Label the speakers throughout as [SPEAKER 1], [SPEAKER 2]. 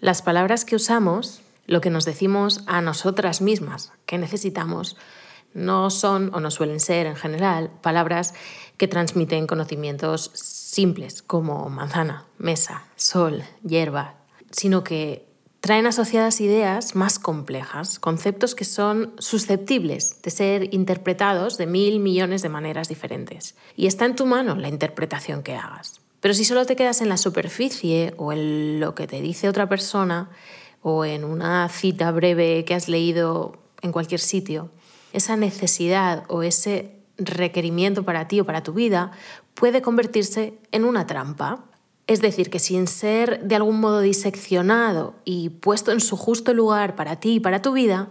[SPEAKER 1] Las palabras que usamos, lo que nos decimos a nosotras mismas que necesitamos, no son o no suelen ser en general palabras que transmiten conocimientos simples como manzana, mesa, sol, hierba, sino que traen asociadas ideas más complejas, conceptos que son susceptibles de ser interpretados de mil millones de maneras diferentes. Y está en tu mano la interpretación que hagas. Pero si solo te quedas en la superficie o en lo que te dice otra persona o en una cita breve que has leído en cualquier sitio, esa necesidad o ese requerimiento para ti o para tu vida puede convertirse en una trampa. Es decir, que sin ser de algún modo diseccionado y puesto en su justo lugar para ti y para tu vida,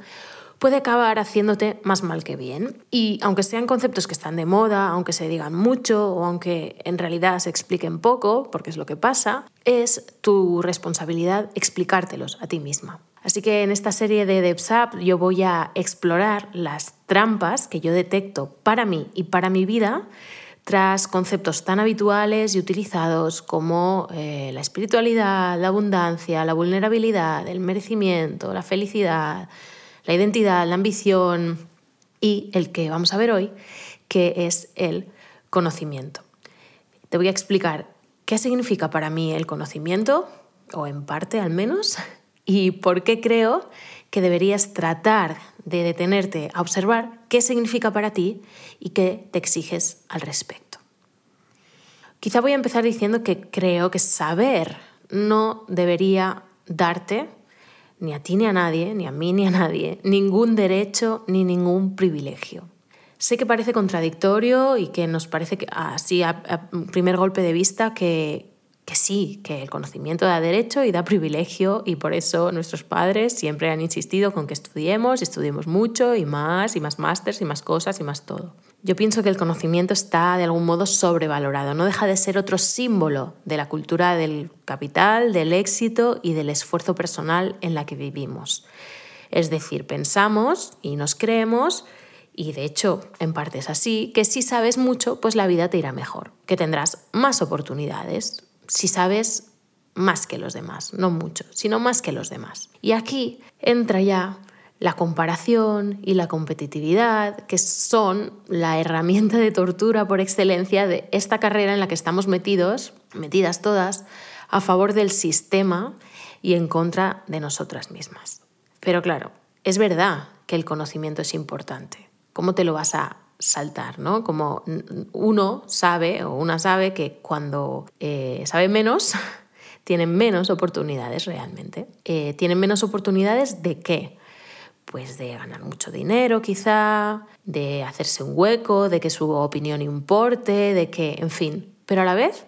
[SPEAKER 1] puede acabar haciéndote más mal que bien. Y aunque sean conceptos que están de moda, aunque se digan mucho o aunque en realidad se expliquen poco, porque es lo que pasa, es tu responsabilidad explicártelos a ti misma. Así que en esta serie de DevSap yo voy a explorar las trampas que yo detecto para mí y para mi vida tras conceptos tan habituales y utilizados como eh, la espiritualidad, la abundancia, la vulnerabilidad, el merecimiento, la felicidad, la identidad, la ambición y el que vamos a ver hoy, que es el conocimiento. Te voy a explicar qué significa para mí el conocimiento, o en parte al menos, y por qué creo que deberías tratar de detenerte a observar qué significa para ti y qué te exiges al respecto. Quizá voy a empezar diciendo que creo que saber no debería darte, ni a ti ni a nadie, ni a mí ni a nadie, ningún derecho ni ningún privilegio. Sé que parece contradictorio y que nos parece que, así a, a primer golpe de vista que, que sí, que el conocimiento da derecho y da privilegio y por eso nuestros padres siempre han insistido con que estudiemos y estudiemos mucho y más y más másters y más cosas y más todo. Yo pienso que el conocimiento está de algún modo sobrevalorado, no deja de ser otro símbolo de la cultura del capital, del éxito y del esfuerzo personal en la que vivimos. Es decir, pensamos y nos creemos y de hecho, en parte es así, que si sabes mucho, pues la vida te irá mejor, que tendrás más oportunidades, si sabes más que los demás, no mucho, sino más que los demás. Y aquí entra ya la comparación y la competitividad, que son la herramienta de tortura por excelencia de esta carrera en la que estamos metidos, metidas todas, a favor del sistema y en contra de nosotras mismas. Pero claro, es verdad que el conocimiento es importante. ¿Cómo te lo vas a saltar, ¿no? Como uno sabe o una sabe que cuando eh, sabe menos, tienen menos oportunidades realmente. Eh, tienen menos oportunidades de qué? Pues de ganar mucho dinero quizá, de hacerse un hueco, de que su opinión importe, de que, en fin. Pero a la vez,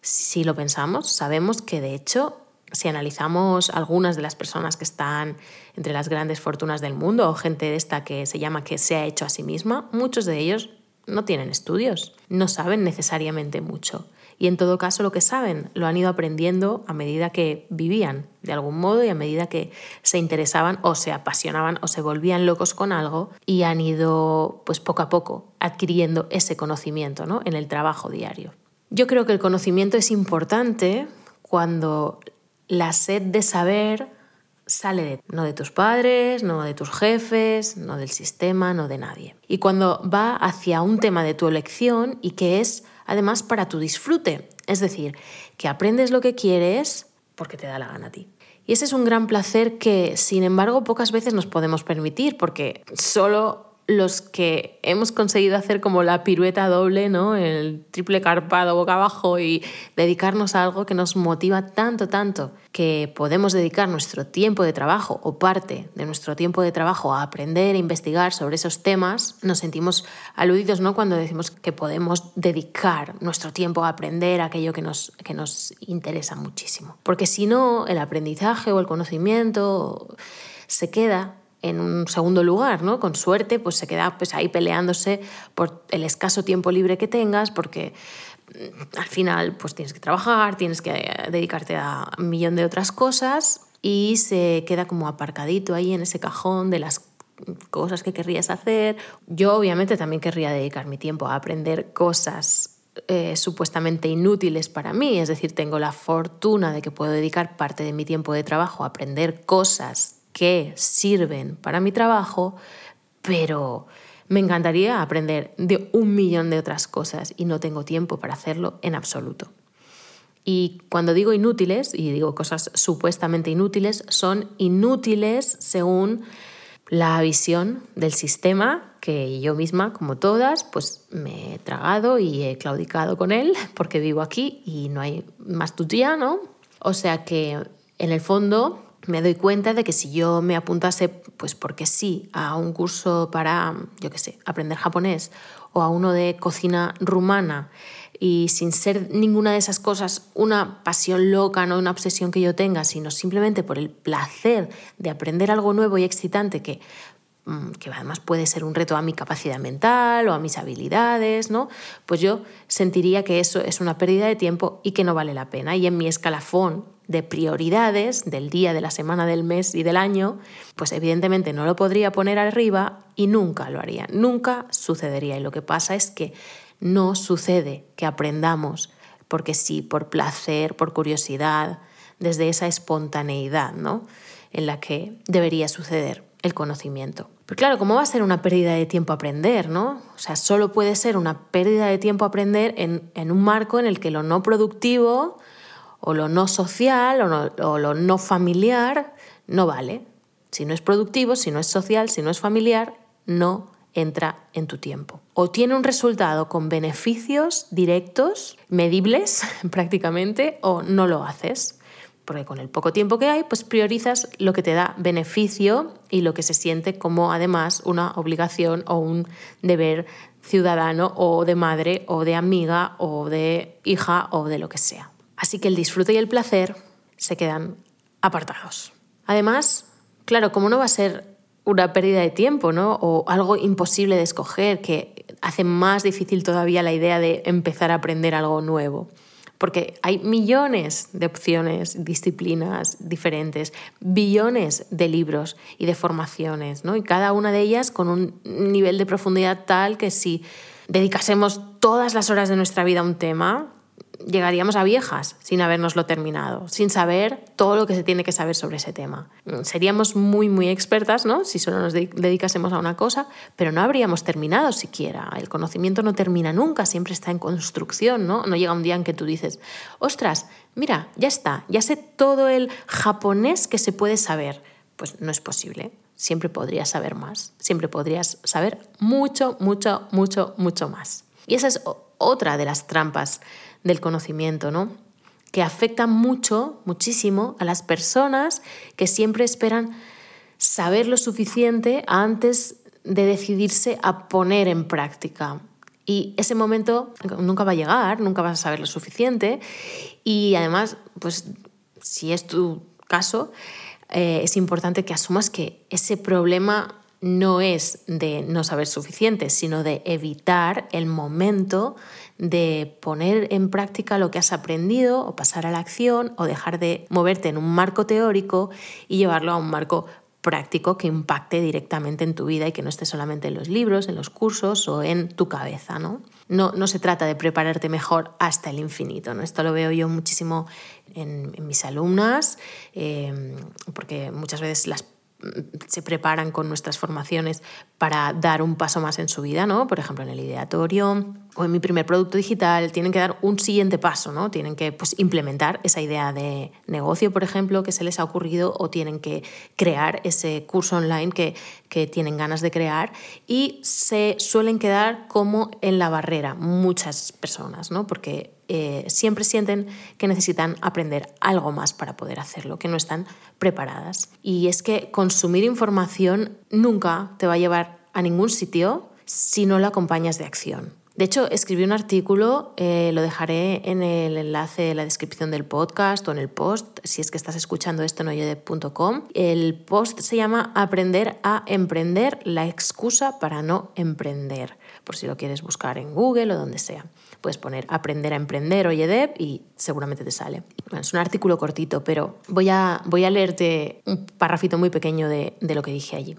[SPEAKER 1] si lo pensamos, sabemos que de hecho si analizamos algunas de las personas que están entre las grandes fortunas del mundo o gente de esta que se llama que se ha hecho a sí misma, muchos de ellos no tienen estudios, no saben necesariamente mucho. Y en todo caso lo que saben lo han ido aprendiendo a medida que vivían de algún modo y a medida que se interesaban o se apasionaban o se volvían locos con algo y han ido pues poco a poco adquiriendo ese conocimiento ¿no? en el trabajo diario. Yo creo que el conocimiento es importante cuando la sed de saber sale de, no de tus padres, no de tus jefes, no del sistema, no de nadie. Y cuando va hacia un tema de tu elección y que es además para tu disfrute, es decir, que aprendes lo que quieres porque te da la gana a ti. Y ese es un gran placer que, sin embargo, pocas veces nos podemos permitir porque solo los que hemos conseguido hacer como la pirueta doble, ¿no? el triple carpado boca abajo y dedicarnos a algo que nos motiva tanto, tanto, que podemos dedicar nuestro tiempo de trabajo o parte de nuestro tiempo de trabajo a aprender, a investigar sobre esos temas, nos sentimos aludidos ¿no? cuando decimos que podemos dedicar nuestro tiempo a aprender aquello que nos, que nos interesa muchísimo. Porque si no, el aprendizaje o el conocimiento se queda en un segundo lugar, ¿no? Con suerte, pues se queda pues, ahí peleándose por el escaso tiempo libre que tengas, porque mm, al final pues tienes que trabajar, tienes que dedicarte a un millón de otras cosas y se queda como aparcadito ahí en ese cajón de las cosas que querrías hacer. Yo obviamente también querría dedicar mi tiempo a aprender cosas eh, supuestamente inútiles para mí, es decir, tengo la fortuna de que puedo dedicar parte de mi tiempo de trabajo a aprender cosas que sirven para mi trabajo, pero me encantaría aprender de un millón de otras cosas y no tengo tiempo para hacerlo en absoluto. Y cuando digo inútiles, y digo cosas supuestamente inútiles, son inútiles según la visión del sistema que yo misma, como todas, pues me he tragado y he claudicado con él porque vivo aquí y no hay más tutía, ¿no? O sea que en el fondo me doy cuenta de que si yo me apuntase, pues porque sí, a un curso para, yo qué sé, aprender japonés o a uno de cocina rumana y sin ser ninguna de esas cosas una pasión loca, no una obsesión que yo tenga, sino simplemente por el placer de aprender algo nuevo y excitante que que además puede ser un reto a mi capacidad mental o a mis habilidades, ¿no? Pues yo sentiría que eso es una pérdida de tiempo y que no vale la pena. Y en mi escalafón de prioridades del día, de la semana, del mes y del año, pues evidentemente no lo podría poner arriba y nunca lo haría, nunca sucedería. Y lo que pasa es que no sucede que aprendamos porque sí, por placer, por curiosidad, desde esa espontaneidad ¿no? en la que debería suceder el conocimiento. Pero claro, ¿cómo va a ser una pérdida de tiempo aprender? ¿no? O sea, solo puede ser una pérdida de tiempo aprender en, en un marco en el que lo no productivo o lo no social o, o lo no familiar no vale. Si no es productivo, si no es social, si no es familiar, no entra en tu tiempo. O tiene un resultado con beneficios directos, medibles prácticamente, o no lo haces. Porque con el poco tiempo que hay, pues priorizas lo que te da beneficio y lo que se siente como además una obligación o un deber ciudadano o de madre o de amiga o de hija o de lo que sea. Así que el disfrute y el placer se quedan apartados. Además, claro, como no va a ser una pérdida de tiempo, ¿no? O algo imposible de escoger que hace más difícil todavía la idea de empezar a aprender algo nuevo. Porque hay millones de opciones, disciplinas diferentes, billones de libros y de formaciones, ¿no? Y cada una de ellas con un nivel de profundidad tal que si dedicásemos todas las horas de nuestra vida a un tema, llegaríamos a viejas sin habernoslo terminado, sin saber todo lo que se tiene que saber sobre ese tema. Seríamos muy, muy expertas, ¿no? Si solo nos dedicásemos a una cosa, pero no habríamos terminado siquiera. El conocimiento no termina nunca, siempre está en construcción, ¿no? No llega un día en que tú dices, ostras, mira, ya está, ya sé todo el japonés que se puede saber. Pues no es posible. Siempre podrías saber más, siempre podrías saber mucho, mucho, mucho, mucho más. Y esa es otra de las trampas del conocimiento, ¿no? que afecta mucho, muchísimo a las personas que siempre esperan saber lo suficiente antes de decidirse a poner en práctica. Y ese momento nunca va a llegar, nunca vas a saber lo suficiente. Y además, pues si es tu caso, eh, es importante que asumas que ese problema no es de no saber suficiente, sino de evitar el momento de poner en práctica lo que has aprendido o pasar a la acción o dejar de moverte en un marco teórico y llevarlo a un marco práctico que impacte directamente en tu vida y que no esté solamente en los libros, en los cursos o en tu cabeza. No, no, no se trata de prepararte mejor hasta el infinito. ¿no? Esto lo veo yo muchísimo en, mis alumnas, eh, porque muchas veces las se preparan con nuestras formaciones para dar un paso más en su vida, ¿no? Por ejemplo, en el ideatorio o en mi primer producto digital, tienen que dar un siguiente paso, ¿no? Tienen que pues, implementar esa idea de negocio, por ejemplo, que se les ha ocurrido o tienen que crear ese curso online que, que tienen ganas de crear y se suelen quedar como en la barrera muchas personas, ¿no? Porque eh, siempre sienten que necesitan aprender algo más para poder hacerlo, que no están preparadas. Y es que consumir información nunca te va a llevar a ningún sitio si no lo acompañas de acción. De hecho, escribí un artículo, eh, lo dejaré en el enlace de la descripción del podcast o en el post, si es que estás escuchando esto en oyode.com. El post se llama Aprender a emprender, la excusa para no emprender, por si lo quieres buscar en Google o donde sea. Puedes poner aprender a emprender o YEDEP y seguramente te sale. es un artículo cortito, pero voy a, voy a leerte un parrafito muy pequeño de lo que dije allí.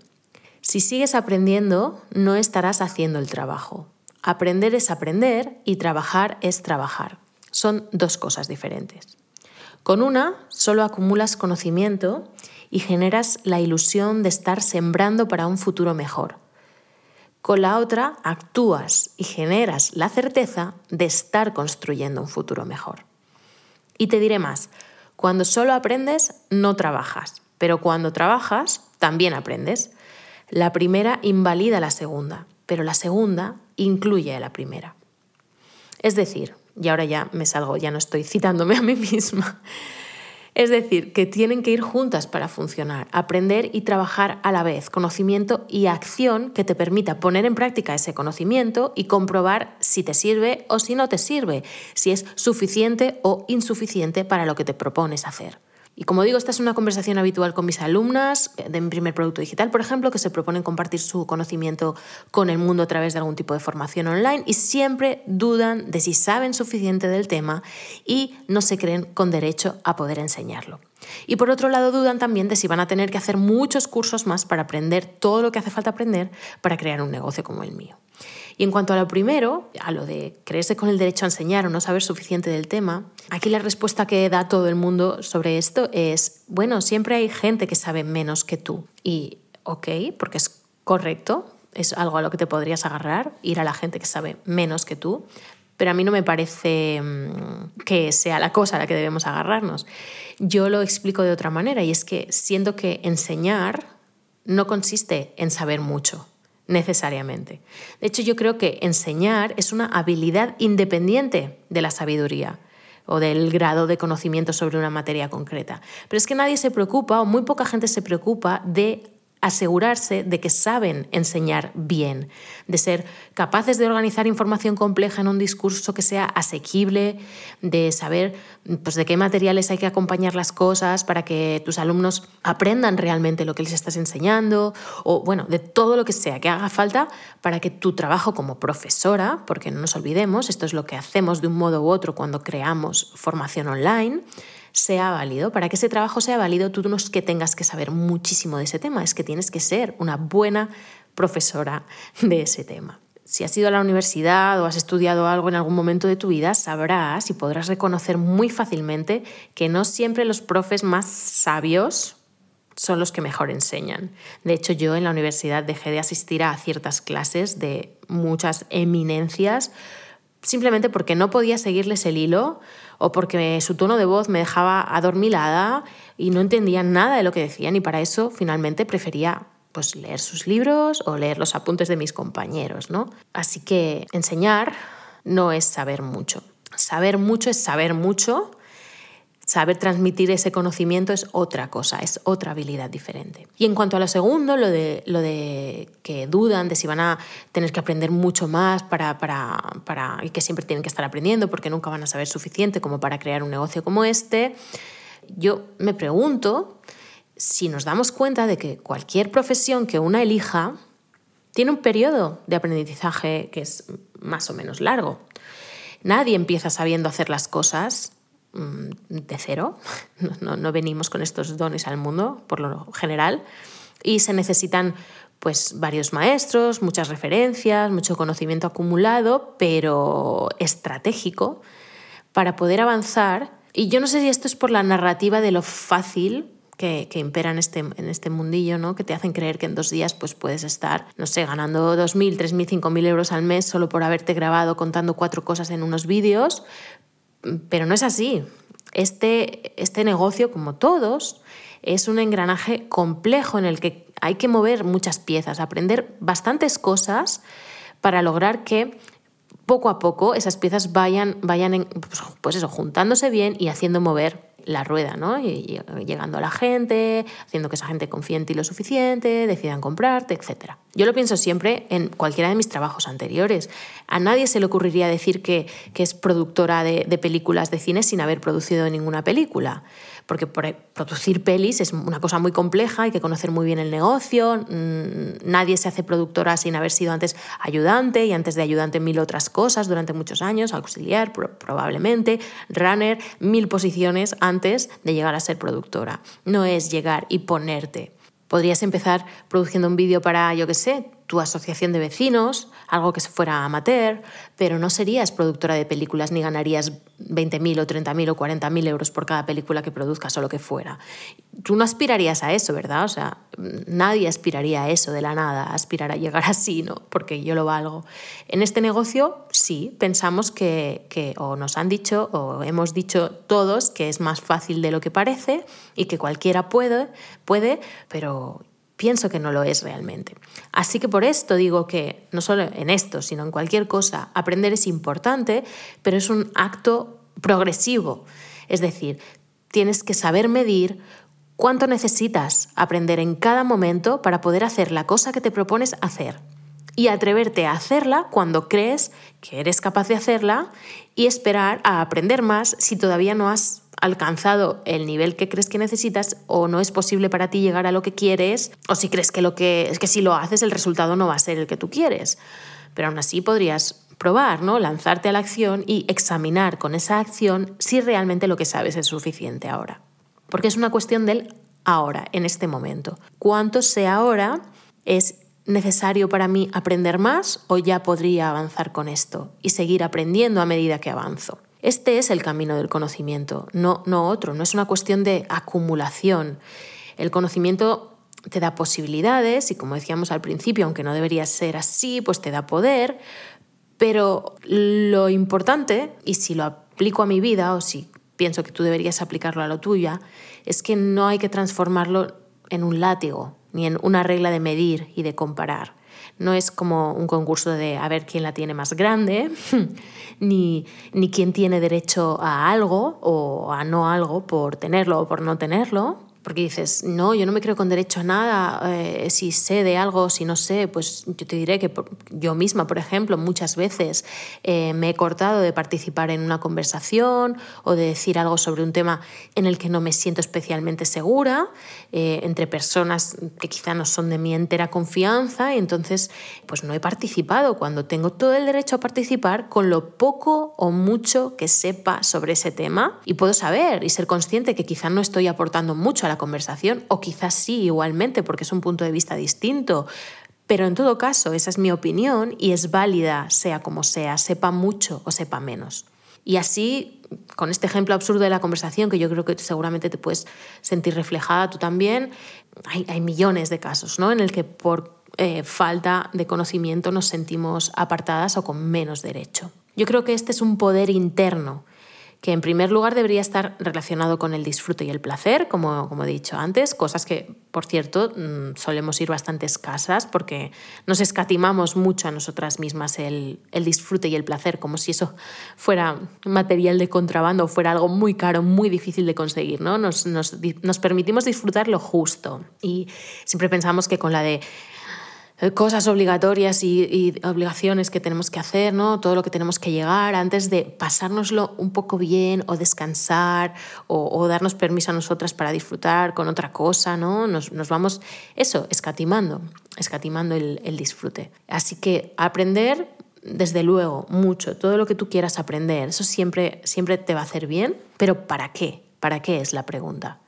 [SPEAKER 1] Si sigues aprendiendo, no estarás haciendo el trabajo. Aprender es aprender y trabajar es trabajar. Son dos cosas diferentes. Con una solo acumulas conocimiento y generas la ilusión de estar sembrando para un futuro mejor. Con la otra actúas y generas la certeza de estar construyendo un futuro mejor. Y te diré más, cuando solo aprendes no trabajas, pero cuando trabajas también aprendes. La primera invalida la segunda, pero la segunda incluye a la primera. Es decir, y ahora ya me salgo, ya no estoy citándome a mí misma, es decir, que tienen que ir juntas para funcionar, aprender y trabajar a la vez, conocimiento y acción que te permita poner en práctica ese conocimiento y comprobar si te sirve o si no te sirve, si es suficiente o insuficiente para lo que te propones hacer. Y como digo, esta es una conversación habitual con mis alumnas de mi primer producto digital, por ejemplo, que se proponen compartir su conocimiento con el mundo a través de algún tipo de formación online y siempre dudan de si saben suficiente del tema y no se creen con derecho a poder enseñarlo. Y por otro lado, dudan también de si van a tener que hacer muchos cursos más para aprender todo lo que hace falta aprender para crear un negocio como el mío. Y en cuanto a lo primero, a lo de creerse con el derecho a enseñar o no saber suficiente del tema, aquí la respuesta que da todo el mundo sobre esto es, bueno, siempre hay gente que sabe menos que tú. Y, ok, porque es correcto, es algo a lo que te podrías agarrar, ir a la gente que sabe menos que tú, pero a mí no me parece mm, que sea la cosa a la que debemos agarrarnos. Yo lo explico de otra manera y es que siento que enseñar no consiste en saber mucho, necesariamente. De hecho, yo creo que enseñar es una habilidad independiente de la sabiduría o del grado de conocimiento sobre una materia concreta. Pero es que nadie se preocupa o muy poca gente se preocupa de asegurarse de que saben enseñar bien, de ser capaces de organizar información compleja en un discurso que sea asequible, de saber pues, de qué materiales hay que acompañar las cosas para que tus alumnos aprendan realmente lo que les estás enseñando, o bueno, de todo lo que sea que haga falta para que tu trabajo como profesora, porque no nos olvidemos, esto es lo que hacemos de un modo u otro cuando creamos formación online, sea válido. Para que ese trabajo sea válido, tú no es que tengas que saber muchísimo de ese tema, es que tienes que ser una buena profesora de ese tema. Si has ido a la universidad o has estudiado algo en algún momento de tu vida, sabrás y podrás reconocer muy fácilmente que no siempre los profes más sabios son los que mejor enseñan. De hecho, yo en la universidad dejé de asistir a ciertas clases de muchas eminencias simplemente porque no podía seguirles el hilo o porque su tono de voz me dejaba adormilada y no entendía nada de lo que decían y para eso finalmente prefería pues leer sus libros o leer los apuntes de mis compañeros, ¿no? Así que enseñar no es saber mucho. Saber mucho es saber mucho Saber transmitir ese conocimiento es otra cosa, es otra habilidad diferente. Y en cuanto a lo segundo, lo de, lo de que dudan de si van a tener que aprender mucho más para, para, para, y que siempre tienen que estar aprendiendo porque nunca van a saber suficiente como para crear un negocio como este, yo me pregunto si nos damos cuenta de que cualquier profesión que una elija tiene un periodo de aprendizaje que es más o menos largo. Nadie empieza sabiendo hacer las cosas de cero, no, venimos con estos dones al mundo por lo general, y se necesitan pues varios maestros, muchas referencias, mucho conocimiento acumulado, pero estratégico para poder avanzar. Y yo no sé si esto es por la narrativa de lo fácil que, que, impera en este, en este mundillo, ¿no? que te hacen creer que en dos días pues, puedes estar, no sé, ganando 2.000, 3.000, 5.000 euros al mes solo por haberte grabado contando cuatro cosas en unos vídeos, pero no es así. Este, este negocio, como todos, es un engranaje complejo en el que hay que mover muchas piezas, aprender bastantes cosas para lograr que poco a poco esas piezas vayan, vayan pues, pues eso, juntándose bien y haciendo mover la rueda, ¿no? Y, llegando a la gente, haciendo que esa gente confíe en ti lo suficiente, decidan comprarte, etc. Yo lo pienso siempre en cualquiera de mis trabajos anteriores. A nadie se le ocurriría decir que, es productora de, de películas de cine sin haber producido ninguna película porque producir pelis es una cosa muy compleja, hay que conocer muy bien el negocio, mm, nadie se hace productora sin haber sido antes ayudante y antes de ayudante mil otras cosas durante muchos años, auxiliar probablemente, runner, mil posiciones antes de llegar a ser productora. No es llegar y ponerte. Podrías empezar produciendo un vídeo para, yo qué sé, tu asociación de vecinos, algo que fuera amateur, pero no serías productora de películas ni ganarías 20.000 o 30.000 o 40.000 euros por cada película que produzcas o lo que fuera. Tú no aspirarías a eso, ¿verdad? O sea, nadie aspiraría a eso de la nada, aspirar a llegar así, ¿no? Porque yo lo valgo. En este negocio, sí, pensamos que, que o nos han dicho o hemos dicho todos que es más fácil de lo que parece y que cualquiera puede, puede pero pienso que no lo es realmente. Así que por esto digo que no solo en esto, sino en cualquier cosa, aprender es importante, pero es un acto progresivo. Es decir, tienes que saber medir cuánto necesitas aprender en cada momento para poder hacer la cosa que te propones hacer y atreverte a hacerla cuando crees que eres capaz de hacerla y esperar a aprender más si todavía no has alcanzado el nivel que crees que necesitas o no es posible para ti llegar a lo que quieres o si crees que lo que es que si lo haces el resultado no va a ser el que tú quieres. Pero aún así podrías probar, ¿no? Lanzarte a la acción y examinar con esa acción si realmente lo que sabes es suficiente ahora. Porque es una cuestión del ahora, en este momento. ¿Cuánto sé ahora es necesario para mí aprender más o ya podría avanzar con esto y seguir aprendiendo a medida que avanzo? Este es el camino del conocimiento, no, no otro, no es una cuestión de acumulación. El conocimiento te da posibilidades y como decíamos al principio, aunque no debería ser así, pues te da poder, pero lo importante, y si lo aplico a mi vida o si pienso que tú deberías aplicarlo a lo tuya, es que no hay que transformarlo en un látigo ni en una regla de medir y de comparar. No es como un concurso de a ver quién la tiene más grande, ni, ni quién tiene derecho a algo o a no algo por tenerlo o por no tenerlo, porque dices, no, yo no me creo con derecho a nada, eh, si sé de algo, si no sé, pues yo te diré que yo misma, por ejemplo, muchas veces eh, me he cortado de participar en una conversación o de decir algo sobre un tema en el que no me siento especialmente segura, eh, entre personas que quizá no son de mi entera confianza, y entonces pues no he participado cuando tengo todo el derecho a participar con lo poco o mucho que sepa sobre ese tema. Y puedo saber y ser consciente que quizá no estoy aportando mucho a la conversación, o quizás sí igualmente, porque es un punto de vista distinto. Pero en todo caso, esa es mi opinión y es válida, sea como sea, sepa mucho o sepa menos. Y así, con este ejemplo absurdo de la conversación, que yo creo que seguramente te puedes sentir reflejada tú también, hay, millones de casos ¿no? en el que por eh, falta de conocimiento nos sentimos apartadas o con menos derecho. Yo creo que este es un poder interno que en primer lugar debería estar relacionado con el disfrute y el placer, como, como he dicho antes, cosas que, por cierto, mm, solemos ir bastante escasas porque nos escatimamos mucho a nosotras mismas el, el disfrute y el placer, como si eso fuera material de contrabando o fuera algo muy caro, muy difícil de conseguir. ¿no? Nos, nos, nos permitimos disfrutar lo justo y siempre pensamos que con la de cosas obligatorias y, obligaciones que tenemos que hacer, ¿no? todo lo que tenemos que llegar antes de pasárnoslo un poco bien o descansar o, darnos permiso a nosotras para disfrutar con otra cosa, ¿no? nos, vamos, eso, escatimando, escatimando el, el disfrute. Así que aprender, desde luego, mucho, todo lo que tú quieras aprender, eso siempre, siempre te va a hacer bien, pero ¿para qué? ¿Para qué es la pregunta?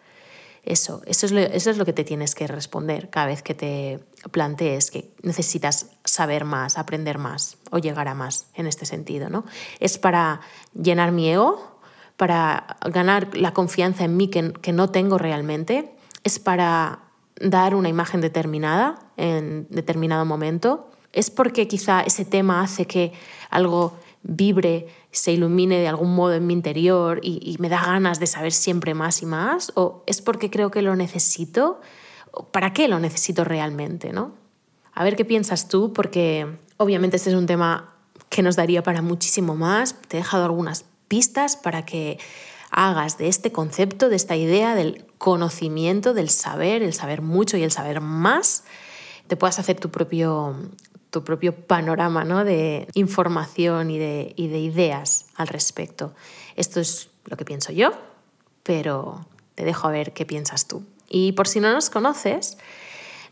[SPEAKER 1] Eso, eso es, lo, eso es lo que te tienes que responder cada vez que te plantees que necesitas saber más, aprender más o llegar a más en este sentido. ¿no? Es para llenar mi ego, para ganar la confianza en mí que, que no tengo realmente, es para dar una imagen determinada en determinado momento, es porque quizá ese tema hace que algo vibre, se ilumine de algún modo en mi interior y, me da ganas de saber siempre más y más? ¿O es porque creo que lo necesito? ¿Para qué lo necesito realmente? ¿no? A ver qué piensas tú, porque obviamente este es un tema que nos daría para muchísimo más. Te he dejado algunas pistas para que hagas de este concepto, de esta idea del conocimiento, del saber, el saber mucho y el saber más, te puedas hacer tu propio tu propio panorama ¿no? de información y de, y de ideas al respecto. Esto es lo que pienso yo, pero te dejo a ver qué piensas tú. Y por si no nos conoces,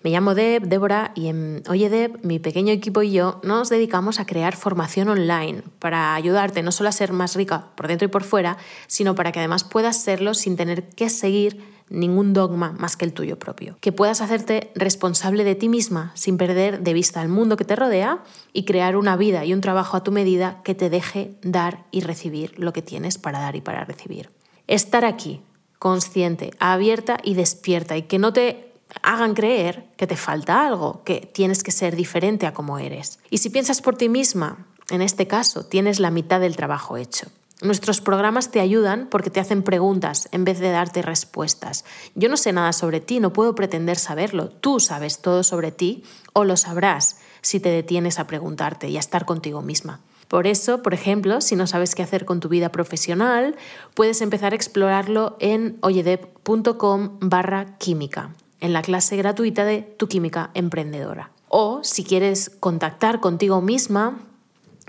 [SPEAKER 1] me llamo Deb, Débora, y en Oye Deb, mi pequeño equipo y yo nos dedicamos a crear formación online para ayudarte no solo a ser más rica por dentro y por fuera, sino para que además puedas serlo sin tener que seguir ningún dogma más que el tuyo propio. Que puedas hacerte responsable de ti misma sin perder de vista el mundo que te rodea y crear una vida y un trabajo a tu medida que te deje dar y recibir lo que tienes para dar y para recibir. Estar aquí, consciente, abierta y despierta y que no te hagan creer que te falta algo, que tienes que ser diferente a como eres. Y si piensas por ti misma, en este caso, tienes la mitad del trabajo hecho. Nuestros programas te ayudan porque te hacen preguntas en vez de darte respuestas. Yo no sé nada sobre ti, no puedo pretender saberlo. Tú sabes todo sobre ti o lo sabrás si te detienes a preguntarte y a estar contigo misma. Por eso, por ejemplo, si no sabes qué hacer con tu vida profesional, puedes empezar a explorarlo en oyedep.com barra química, en la clase gratuita de Tu Química Emprendedora. O si quieres contactar contigo misma,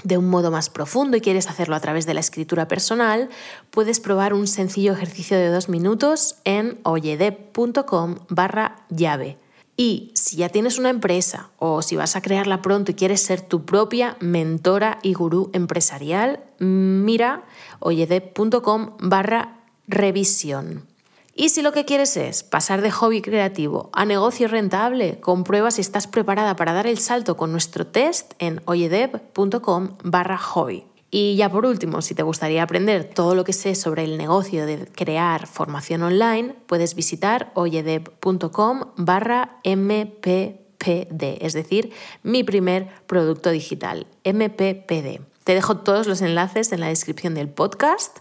[SPEAKER 1] de un modo más profundo y quieres hacerlo a través de la escritura personal, puedes probar un sencillo ejercicio de dos minutos en oyedep.com barra llave. Y si ya tienes una empresa o si vas a crearla pronto y quieres ser tu propia mentora y gurú empresarial, mira oyedep.com barra revisión. Y si lo que quieres es pasar de hobby creativo a negocio rentable, comprueba si estás preparada para dar el salto con nuestro test en oyedev.com barra hobby. Y ya por último, si te gustaría aprender todo lo que sé sobre el negocio de crear formación online, puedes visitar oyedev.com barra mppd, es decir, mi primer producto digital, mppd. Te dejo todos los enlaces en la descripción del podcast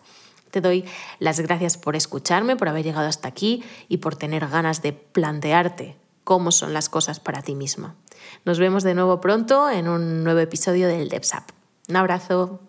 [SPEAKER 1] te doy las gracias por escucharme, por haber llegado hasta aquí y por tener ganas de plantearte cómo son las cosas para ti misma. Nos vemos de nuevo pronto en un nuevo episodio del DevSap. Un abrazo.